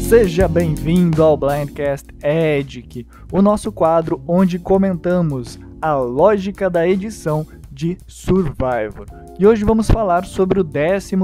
Seja bem-vindo ao Blindcast Edic, o nosso quadro onde comentamos a lógica da edição de Survivor. E hoje vamos falar sobre o 12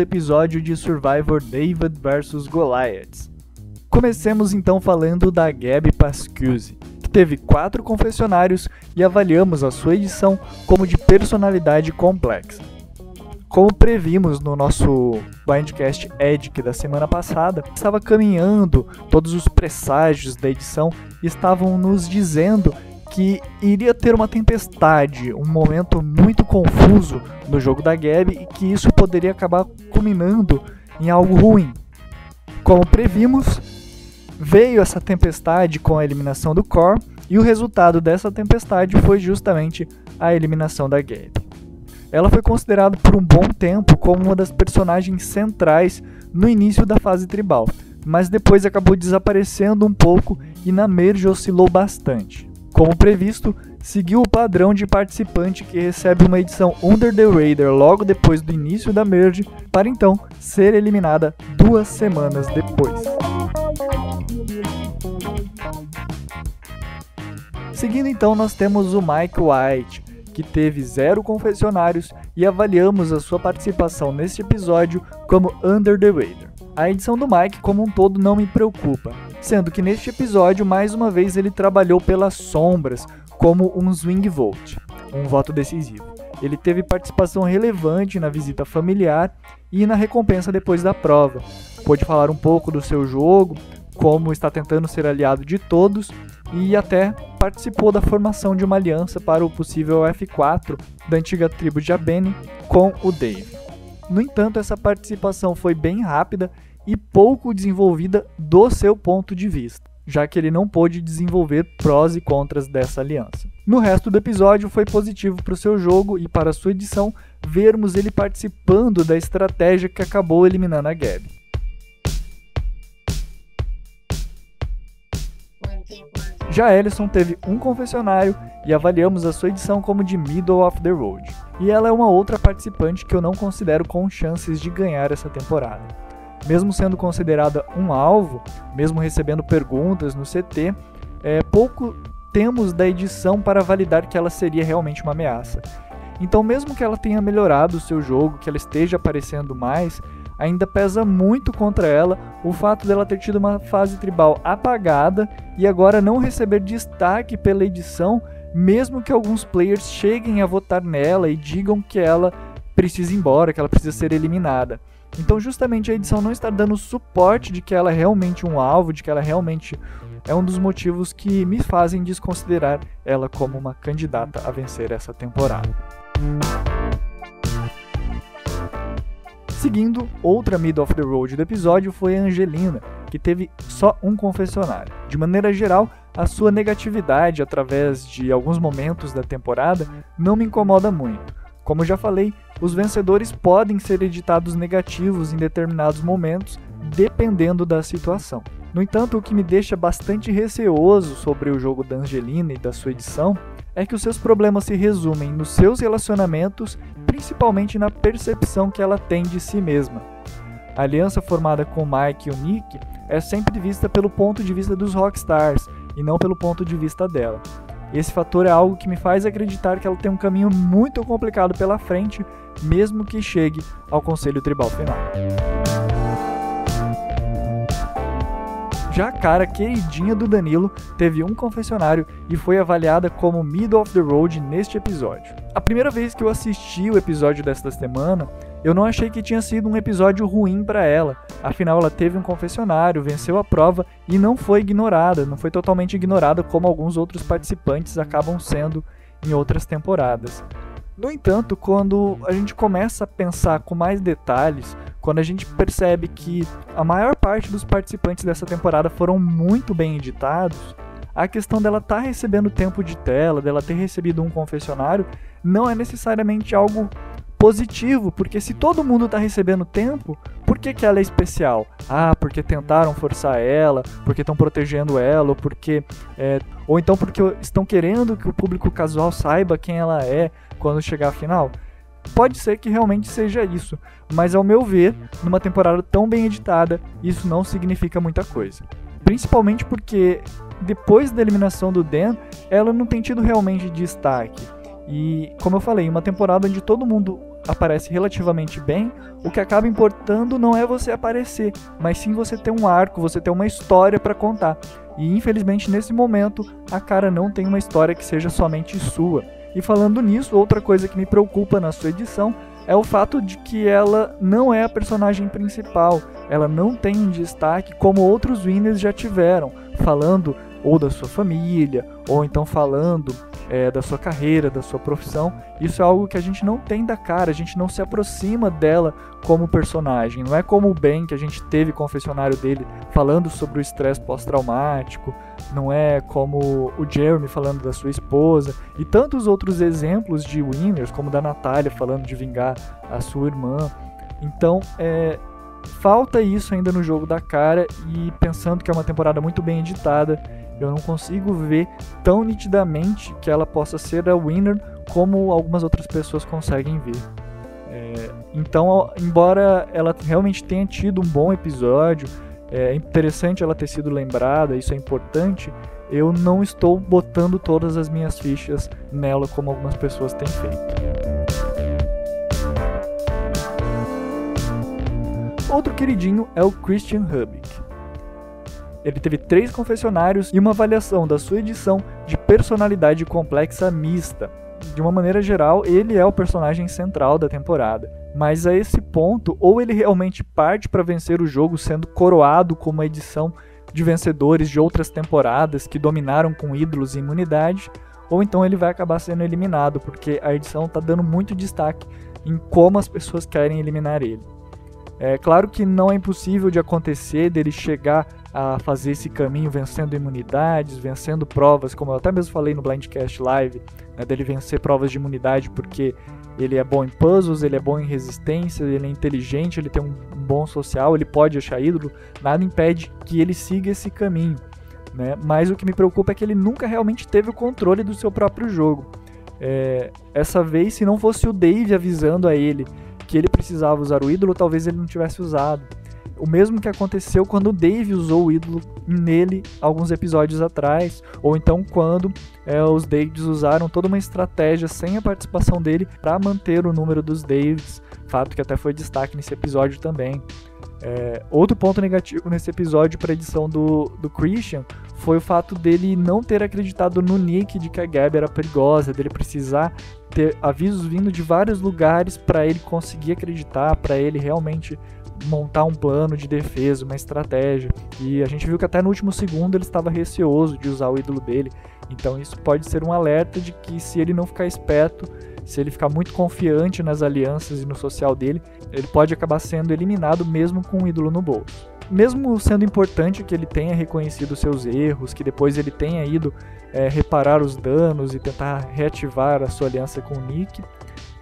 episódio de Survivor David vs Goliath. Comecemos então falando da Gabi Pascuzzi, que teve quatro confessionários e avaliamos a sua edição como de personalidade complexa. Como previmos no nosso Blindcast Edic da semana passada, estava caminhando, todos os presságios da edição estavam nos dizendo que iria ter uma tempestade, um momento muito confuso no jogo da Gabi e que isso poderia acabar culminando em algo ruim. Como previmos, veio essa tempestade com a eliminação do Core e o resultado dessa tempestade foi justamente a eliminação da Gabi. Ela foi considerada por um bom tempo como uma das personagens centrais no início da fase tribal, mas depois acabou desaparecendo um pouco e na merge oscilou bastante. Como previsto, seguiu o padrão de participante que recebe uma edição Under the Radar logo depois do início da merge, para então ser eliminada duas semanas depois. Seguindo então, nós temos o Mike White, que teve zero confessionários e avaliamos a sua participação neste episódio como Under the Radar. A edição do Mike como um todo não me preocupa, sendo que neste episódio mais uma vez ele trabalhou pelas sombras como um swing vote, um voto decisivo. Ele teve participação relevante na visita familiar e na recompensa depois da prova. Pôde falar um pouco do seu jogo, como está tentando ser aliado de todos e até participou da formação de uma aliança para o possível F4 da antiga tribo de Abene com o Dave. No entanto, essa participação foi bem rápida e pouco desenvolvida do seu ponto de vista, já que ele não pôde desenvolver prós e contras dessa aliança. No resto do episódio, foi positivo para o seu jogo e para sua edição vermos ele participando da estratégia que acabou eliminando a Gabi. Já Ellison teve um confessionário e avaliamos a sua edição como de Middle of the Road. E ela é uma outra participante que eu não considero com chances de ganhar essa temporada. Mesmo sendo considerada um alvo, mesmo recebendo perguntas no CT, é, pouco temos da edição para validar que ela seria realmente uma ameaça. Então, mesmo que ela tenha melhorado o seu jogo, que ela esteja aparecendo mais, ainda pesa muito contra ela o fato dela ter tido uma fase tribal apagada e agora não receber destaque pela edição, mesmo que alguns players cheguem a votar nela e digam que ela precisa ir embora, que ela precisa ser eliminada. Então, justamente a edição não está dando suporte de que ela é realmente um alvo, de que ela realmente é um dos motivos que me fazem desconsiderar ela como uma candidata a vencer essa temporada. Seguindo, outra mid of the road do episódio foi a Angelina, que teve só um confessionário. De maneira geral, a sua negatividade através de alguns momentos da temporada não me incomoda muito. Como já falei, os vencedores podem ser editados negativos em determinados momentos, dependendo da situação. No entanto, o que me deixa bastante receoso sobre o jogo da Angelina e da sua edição é que os seus problemas se resumem nos seus relacionamentos, principalmente na percepção que ela tem de si mesma. A aliança formada com Mike e o Nick é sempre vista pelo ponto de vista dos rockstars e não pelo ponto de vista dela. Esse fator é algo que me faz acreditar que ela tem um caminho muito complicado pela frente, mesmo que chegue ao Conselho Tribal final. Já a cara queridinha do Danilo teve um confessionário e foi avaliada como middle of the road neste episódio. A primeira vez que eu assisti o episódio desta semana, eu não achei que tinha sido um episódio ruim para ela. Afinal, ela teve um confessionário, venceu a prova e não foi ignorada, não foi totalmente ignorada como alguns outros participantes acabam sendo em outras temporadas. No entanto, quando a gente começa a pensar com mais detalhes, quando a gente percebe que a maior parte dos participantes dessa temporada foram muito bem editados, a questão dela estar tá recebendo tempo de tela, dela ter recebido um confessionário, não é necessariamente algo positivo, porque se todo mundo está recebendo tempo, por que, que ela é especial? Ah, porque tentaram forçar ela, porque estão protegendo ela, ou porque. É, ou então porque estão querendo que o público casual saiba quem ela é quando chegar a final. Pode ser que realmente seja isso, mas ao meu ver, numa temporada tão bem editada, isso não significa muita coisa. Principalmente porque depois da eliminação do Dan, ela não tem tido realmente destaque. E, como eu falei, uma temporada onde todo mundo aparece relativamente bem, o que acaba importando não é você aparecer, mas sim você ter um arco, você ter uma história para contar. E infelizmente nesse momento a cara não tem uma história que seja somente sua. E falando nisso, outra coisa que me preocupa na sua edição é o fato de que ela não é a personagem principal, ela não tem um destaque como outros winners já tiveram, falando ou da sua família, ou então falando é, da sua carreira, da sua profissão. Isso é algo que a gente não tem da cara, a gente não se aproxima dela como personagem. Não é como o Ben que a gente teve confessionário dele falando sobre o estresse pós-traumático, não é como o Jeremy falando da sua esposa e tantos outros exemplos de winners, como da Natália falando de vingar a sua irmã. Então, é, falta isso ainda no jogo da cara e pensando que é uma temporada muito bem editada, eu não consigo ver tão nitidamente que ela possa ser a winner como algumas outras pessoas conseguem ver. É, então, embora ela realmente tenha tido um bom episódio, é interessante ela ter sido lembrada, isso é importante. Eu não estou botando todas as minhas fichas nela como algumas pessoas têm feito. Outro queridinho é o Christian Hubik. Ele teve três confessionários e uma avaliação da sua edição de personalidade complexa mista. De uma maneira geral, ele é o personagem central da temporada. Mas a esse ponto, ou ele realmente parte para vencer o jogo sendo coroado como a edição de vencedores de outras temporadas que dominaram com ídolos e imunidade, ou então ele vai acabar sendo eliminado, porque a edição está dando muito destaque em como as pessoas querem eliminar ele. É claro que não é impossível de acontecer dele chegar a fazer esse caminho vencendo imunidades, vencendo provas, como eu até mesmo falei no Blindcast Live, né, dele vencer provas de imunidade porque ele é bom em puzzles, ele é bom em resistência, ele é inteligente, ele tem um bom social, ele pode achar ídolo, nada impede que ele siga esse caminho. Né? Mas o que me preocupa é que ele nunca realmente teve o controle do seu próprio jogo. É, essa vez, se não fosse o Dave avisando a ele que ele precisava usar o ídolo, talvez ele não tivesse usado. O mesmo que aconteceu quando o Dave usou o ídolo nele alguns episódios atrás, ou então quando é, os Daves usaram toda uma estratégia sem a participação dele para manter o número dos Daves, fato que até foi destaque nesse episódio também. É, outro ponto negativo nesse episódio para a edição do, do Christian foi o fato dele não ter acreditado no Nick de que a Gab era perigosa, dele precisar ter avisos vindo de vários lugares para ele conseguir acreditar, para ele realmente montar um plano de defesa, uma estratégia. E a gente viu que até no último segundo ele estava receoso de usar o ídolo dele. Então isso pode ser um alerta de que se ele não ficar esperto, se ele ficar muito confiante nas alianças e no social dele, ele pode acabar sendo eliminado mesmo com o ídolo no bolso. Mesmo sendo importante que ele tenha reconhecido seus erros, que depois ele tenha ido é, reparar os danos e tentar reativar a sua aliança com o Nick,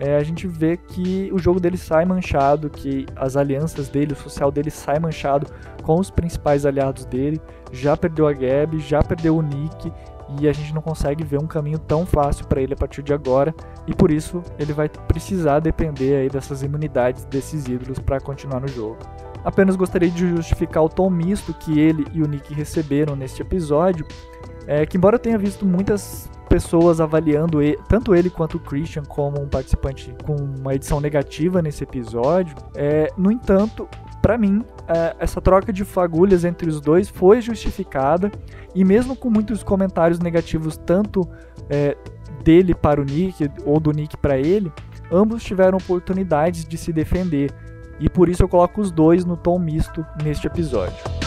é, a gente vê que o jogo dele sai manchado, que as alianças dele, o social dele sai manchado com os principais aliados dele. Já perdeu a Gab, já perdeu o Nick e a gente não consegue ver um caminho tão fácil para ele a partir de agora e por isso ele vai precisar depender aí dessas imunidades desses ídolos para continuar no jogo. Apenas gostaria de justificar o tom misto que ele e o Nick receberam neste episódio, é que embora eu tenha visto muitas pessoas avaliando ele, tanto ele quanto o Christian como um participante com uma edição negativa nesse episódio, é, no entanto, para mim, é, essa troca de fagulhas entre os dois foi justificada e mesmo com muitos comentários negativos tanto é, dele para o Nick ou do Nick para ele, ambos tiveram oportunidades de se defender e por isso eu coloco os dois no tom misto neste episódio.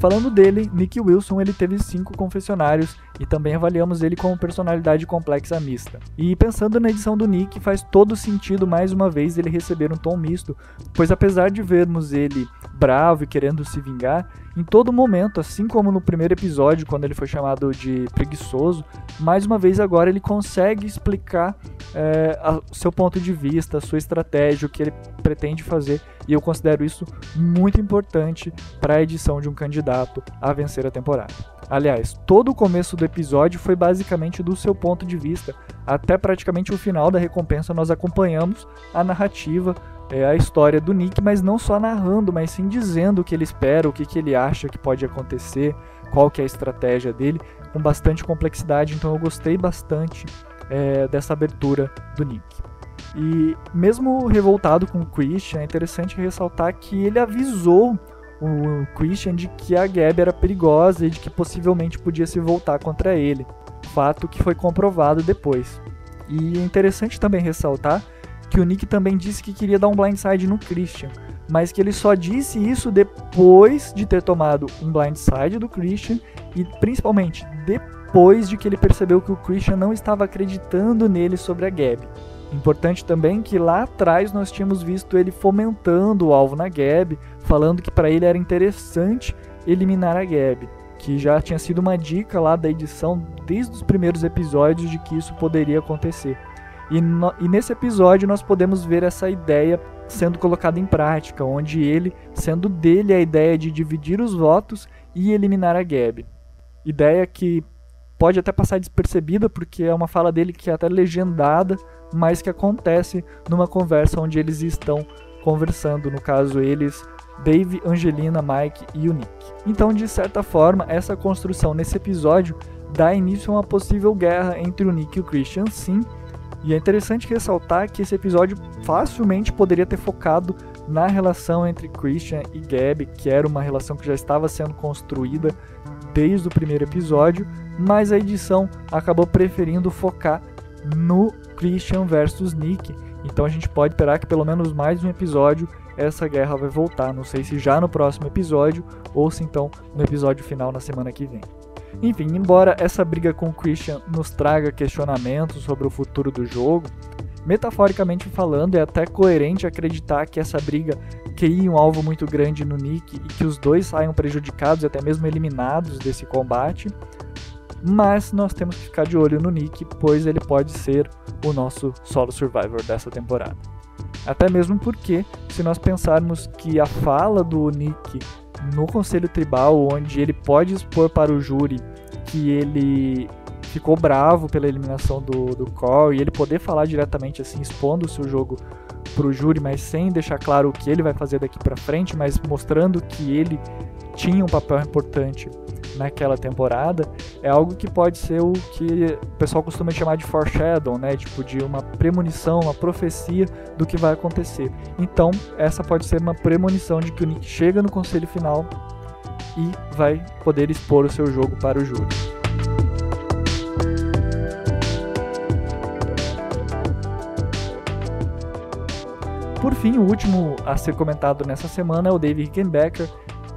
Falando dele, Nick Wilson ele teve cinco confessionários e também avaliamos ele como personalidade complexa mista. E pensando na edição do Nick, faz todo sentido mais uma vez ele receber um tom misto, pois apesar de vermos ele bravo e querendo se vingar, em todo momento, assim como no primeiro episódio, quando ele foi chamado de preguiçoso, mais uma vez agora ele consegue explicar é, o seu ponto de vista, a sua estratégia, o que ele pretende fazer, e eu considero isso muito importante para a edição de um candidato a vencer a temporada. Aliás, todo o começo do episódio foi basicamente do seu ponto de vista, até praticamente o final da recompensa nós acompanhamos a narrativa, é, a história do Nick, mas não só narrando, mas sim dizendo o que ele espera, o que, que ele acha que pode acontecer, qual que é a estratégia dele, com bastante complexidade, então eu gostei bastante é, dessa abertura do Nick. E mesmo revoltado com o Christian, é interessante ressaltar que ele avisou o Christian de que a Gabi era perigosa e de que possivelmente podia se voltar contra ele, fato que foi comprovado depois. E é interessante também ressaltar que o Nick também disse que queria dar um blindside no Christian, mas que ele só disse isso depois de ter tomado um blindside do Christian e principalmente depois de que ele percebeu que o Christian não estava acreditando nele sobre a Gabi. Importante também que lá atrás nós tínhamos visto ele fomentando o alvo na Gabi, falando que para ele era interessante eliminar a Gabi, que já tinha sido uma dica lá da edição desde os primeiros episódios de que isso poderia acontecer. E, no, e nesse episódio nós podemos ver essa ideia sendo colocada em prática, onde ele, sendo dele a ideia de dividir os votos e eliminar a Gabi. Ideia que pode até passar despercebida porque é uma fala dele que é até legendada mas que acontece numa conversa onde eles estão conversando, no caso eles, Dave, Angelina, Mike e o Nick. Então, de certa forma, essa construção nesse episódio dá início a uma possível guerra entre o Nick e o Christian, sim. E é interessante ressaltar que esse episódio facilmente poderia ter focado na relação entre Christian e Gabby, que era uma relação que já estava sendo construída desde o primeiro episódio, mas a edição acabou preferindo focar no Christian versus Nick. Então a gente pode esperar que pelo menos mais um episódio essa guerra vai voltar. Não sei se já no próximo episódio ou se então no episódio final na semana que vem. Enfim, embora essa briga com o Christian nos traga questionamentos sobre o futuro do jogo, metaforicamente falando, é até coerente acreditar que essa briga crie um alvo muito grande no Nick e que os dois saiam prejudicados e até mesmo eliminados desse combate mas nós temos que ficar de olho no Nick, pois ele pode ser o nosso solo survivor dessa temporada. Até mesmo porque, se nós pensarmos que a fala do Nick no Conselho Tribal, onde ele pode expor para o júri que ele ficou bravo pela eliminação do, do Cole e ele poder falar diretamente assim, expondo o seu jogo para o júri, mas sem deixar claro o que ele vai fazer daqui para frente, mas mostrando que ele tinha um papel importante naquela temporada, é algo que pode ser o que o pessoal costuma chamar de foreshadow, né? Tipo de uma premonição, uma profecia do que vai acontecer. Então, essa pode ser uma premonição de que o Nick chega no conselho final e vai poder expor o seu jogo para o júri. Por fim, o último a ser comentado nessa semana é o David Rickenbacker,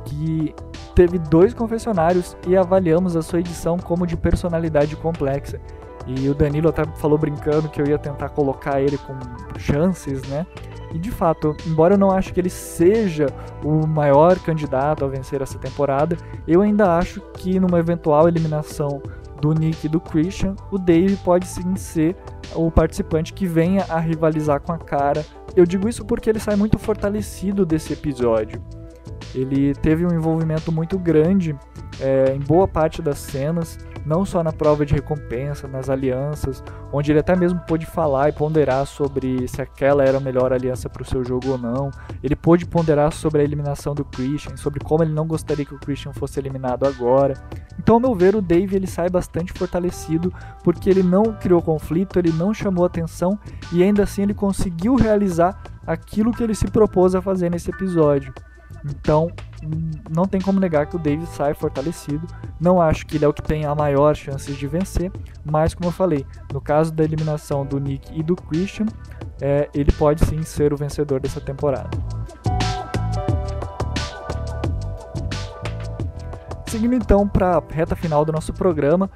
que teve dois confessionários e avaliamos a sua edição como de personalidade complexa. E o Danilo até falou brincando que eu ia tentar colocar ele com chances, né? E de fato, embora eu não acho que ele seja o maior candidato a vencer essa temporada, eu ainda acho que numa eventual eliminação do Nick e do Christian, o Dave pode sim ser o participante que venha a rivalizar com a cara. Eu digo isso porque ele sai muito fortalecido desse episódio. Ele teve um envolvimento muito grande é, em boa parte das cenas, não só na prova de recompensa, nas alianças, onde ele até mesmo pôde falar e ponderar sobre se aquela era a melhor aliança para o seu jogo ou não. Ele pôde ponderar sobre a eliminação do Christian, sobre como ele não gostaria que o Christian fosse eliminado agora. Então, ao meu ver, o Dave ele sai bastante fortalecido porque ele não criou conflito, ele não chamou atenção e ainda assim ele conseguiu realizar aquilo que ele se propôs a fazer nesse episódio. Então, não tem como negar que o Davis sai fortalecido. Não acho que ele é o que tem a maior chance de vencer, mas como eu falei, no caso da eliminação do Nick e do Christian, é, ele pode sim ser o vencedor dessa temporada. Seguindo então para a reta final do nosso programa,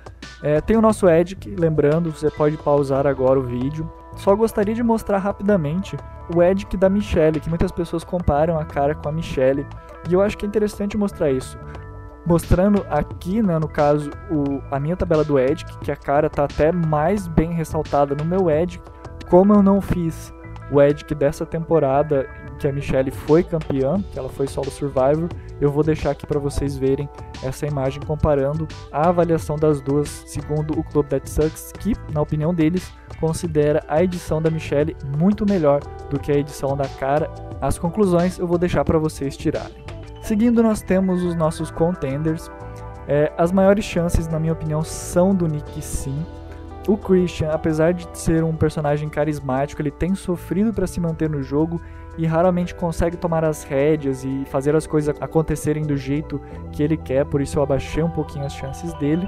é, tem o nosso Edic, lembrando, você pode pausar agora o vídeo. Só gostaria de mostrar rapidamente o Edic da Michelle, que muitas pessoas comparam a cara com a Michelle, e eu acho que é interessante mostrar isso. Mostrando aqui, né, no caso, o, a minha tabela do Edic, que a cara tá até mais bem ressaltada no meu Edic, como eu não fiz o Edic dessa temporada que a Michelle foi campeã, que ela foi solo survivor, eu vou deixar aqui para vocês verem essa imagem comparando a avaliação das duas segundo o Club That Sucks, que na opinião deles considera a edição da Michelle muito melhor do que a edição da Cara. As conclusões eu vou deixar para vocês tirarem. Seguindo nós temos os nossos contenders. É, as maiores chances, na minha opinião, são do Nick sim. O Christian, apesar de ser um personagem carismático, ele tem sofrido para se manter no jogo e raramente consegue tomar as rédeas e fazer as coisas acontecerem do jeito que ele quer, por isso eu abaixei um pouquinho as chances dele.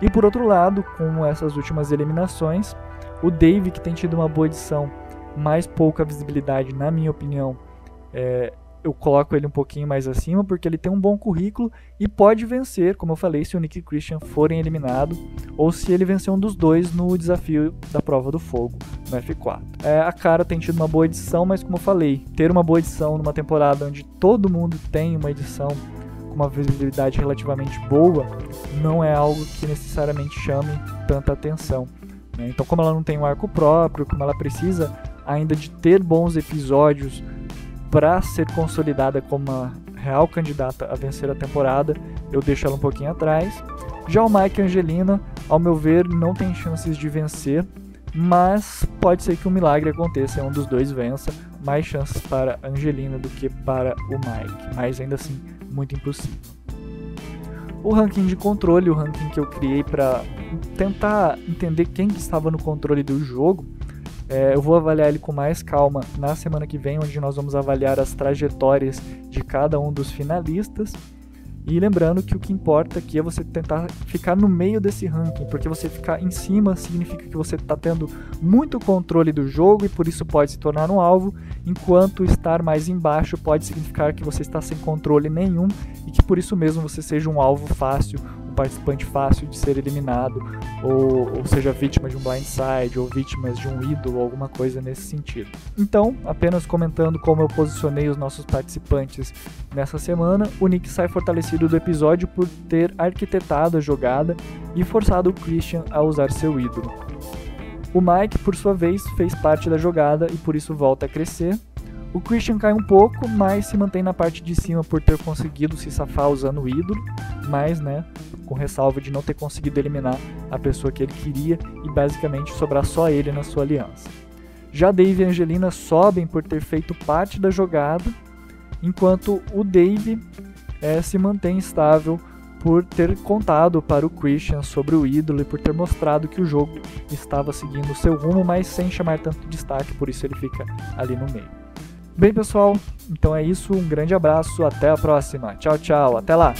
E por outro lado, com essas últimas eliminações, o Dave, que tem tido uma boa edição, mais pouca visibilidade, na minha opinião, é, eu coloco ele um pouquinho mais acima porque ele tem um bom currículo e pode vencer, como eu falei, se o Nick Christian forem eliminado ou se ele vencer um dos dois no desafio da prova do fogo no F4. É, a cara tem tido uma boa edição, mas como eu falei, ter uma boa edição numa temporada onde todo mundo tem uma edição com uma visibilidade relativamente boa não é algo que necessariamente chame tanta atenção. Né? Então, como ela não tem um arco próprio, como ela precisa ainda de ter bons episódios para ser consolidada como uma real candidata a vencer a temporada, eu deixo ela um pouquinho atrás. Já o Mike Angelina, ao meu ver, não tem chances de vencer, mas pode ser que um milagre aconteça e um dos dois vença. Mais chances para Angelina do que para o Mike, mas ainda assim, muito impossível. O ranking de controle, o ranking que eu criei para tentar entender quem que estava no controle do jogo, é, eu vou avaliar ele com mais calma na semana que vem, onde nós vamos avaliar as trajetórias de cada um dos finalistas. E lembrando que o que importa aqui é você tentar ficar no meio desse ranking, porque você ficar em cima significa que você está tendo muito controle do jogo e por isso pode se tornar um alvo, enquanto estar mais embaixo pode significar que você está sem controle nenhum e que por isso mesmo você seja um alvo fácil, participante fácil de ser eliminado, ou, ou seja vítima de um blindside, ou vítimas de um ídolo, alguma coisa nesse sentido. Então, apenas comentando como eu posicionei os nossos participantes nessa semana, o Nick sai fortalecido do episódio por ter arquitetado a jogada e forçado o Christian a usar seu ídolo. O Mike, por sua vez, fez parte da jogada e por isso volta a crescer, o Christian cai um pouco, mas se mantém na parte de cima por ter conseguido se safar usando o ídolo, mas, né, com ressalva de não ter conseguido eliminar a pessoa que ele queria e basicamente sobrar só ele na sua aliança. Já Dave e Angelina sobem por ter feito parte da jogada, enquanto o Dave é, se mantém estável por ter contado para o Christian sobre o ídolo e por ter mostrado que o jogo estava seguindo seu rumo, mas sem chamar tanto destaque, por isso ele fica ali no meio. Bem, pessoal, então é isso. Um grande abraço. Até a próxima. Tchau, tchau. Até lá.